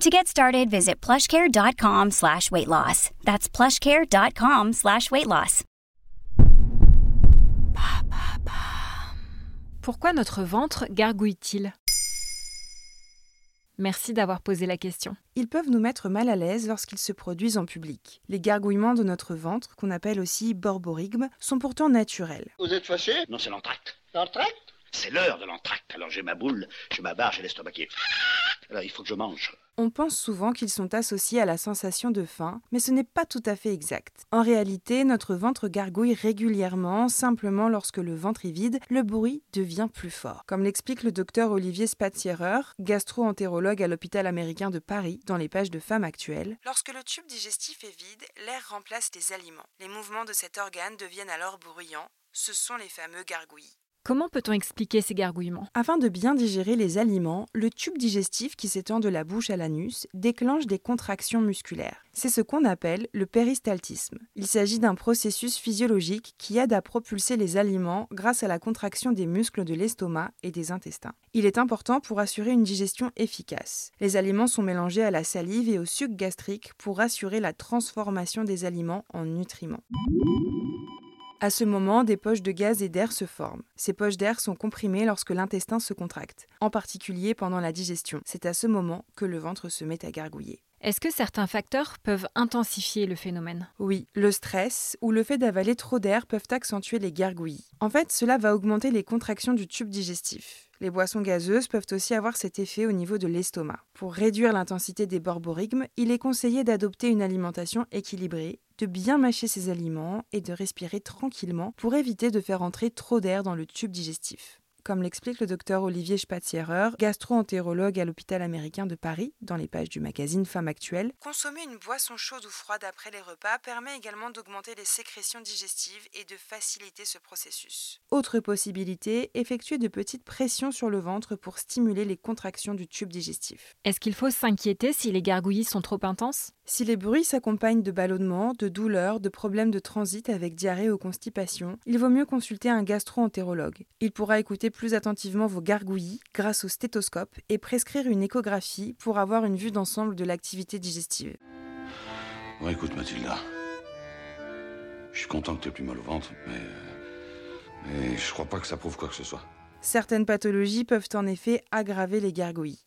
To get started, visit plushcare.com slash weight loss. That's plushcare.com slash weight loss. Pourquoi notre ventre gargouille-t-il? Merci d'avoir posé la question. Ils peuvent nous mettre mal à l'aise lorsqu'ils se produisent en public. Les gargouillements de notre ventre, qu'on appelle aussi borborigme, sont pourtant naturels. Vous êtes fâché Non, c'est l'entracte. L'entracte? C'est l'heure de l'entracte. Alors j'ai ma boule, j'ai ma barre, j'ai l'estomac qui est... Alors il faut que je mange. On pense souvent qu'ils sont associés à la sensation de faim, mais ce n'est pas tout à fait exact. En réalité, notre ventre gargouille régulièrement, simplement lorsque le ventre est vide, le bruit devient plus fort. Comme l'explique le docteur Olivier Spatzierer, gastro-entérologue à l'hôpital américain de Paris, dans les pages de Femmes actuelles. Lorsque le tube digestif est vide, l'air remplace les aliments. Les mouvements de cet organe deviennent alors bruyants. Ce sont les fameux gargouillis. Comment peut-on expliquer ces gargouillements? Afin de bien digérer les aliments, le tube digestif qui s'étend de la bouche à l'anus déclenche des contractions musculaires. C'est ce qu'on appelle le péristaltisme. Il s'agit d'un processus physiologique qui aide à propulser les aliments grâce à la contraction des muscles de l'estomac et des intestins. Il est important pour assurer une digestion efficace. Les aliments sont mélangés à la salive et au suc gastrique pour assurer la transformation des aliments en nutriments. À ce moment, des poches de gaz et d'air se forment. Ces poches d'air sont comprimées lorsque l'intestin se contracte, en particulier pendant la digestion. C'est à ce moment que le ventre se met à gargouiller. Est-ce que certains facteurs peuvent intensifier le phénomène? Oui, le stress ou le fait d'avaler trop d'air peuvent accentuer les gargouillis. En fait, cela va augmenter les contractions du tube digestif. Les boissons gazeuses peuvent aussi avoir cet effet au niveau de l'estomac. Pour réduire l'intensité des borborigmes, il est conseillé d'adopter une alimentation équilibrée, de bien mâcher ses aliments et de respirer tranquillement pour éviter de faire entrer trop d'air dans le tube digestif comme l'explique le docteur Olivier Spatzierer, gastro-entérologue à l'hôpital américain de Paris, dans les pages du magazine Femmes actuelles. Consommer une boisson chaude ou froide après les repas permet également d'augmenter les sécrétions digestives et de faciliter ce processus. Autre possibilité, effectuer de petites pressions sur le ventre pour stimuler les contractions du tube digestif. Est-ce qu'il faut s'inquiéter si les gargouillis sont trop intenses? Si les bruits s'accompagnent de ballonnements, de douleurs, de problèmes de transit avec diarrhée ou constipation, il vaut mieux consulter un gastro-entérologue. Il pourra écouter plus attentivement vos gargouillis grâce au stéthoscope et prescrire une échographie pour avoir une vue d'ensemble de l'activité digestive. Bon, écoute Mathilda, je suis content que tu aies plus mal au ventre, mais... Mais je crois pas que ça prouve quoi que ce soit. Certaines pathologies peuvent en effet aggraver les gargouillis.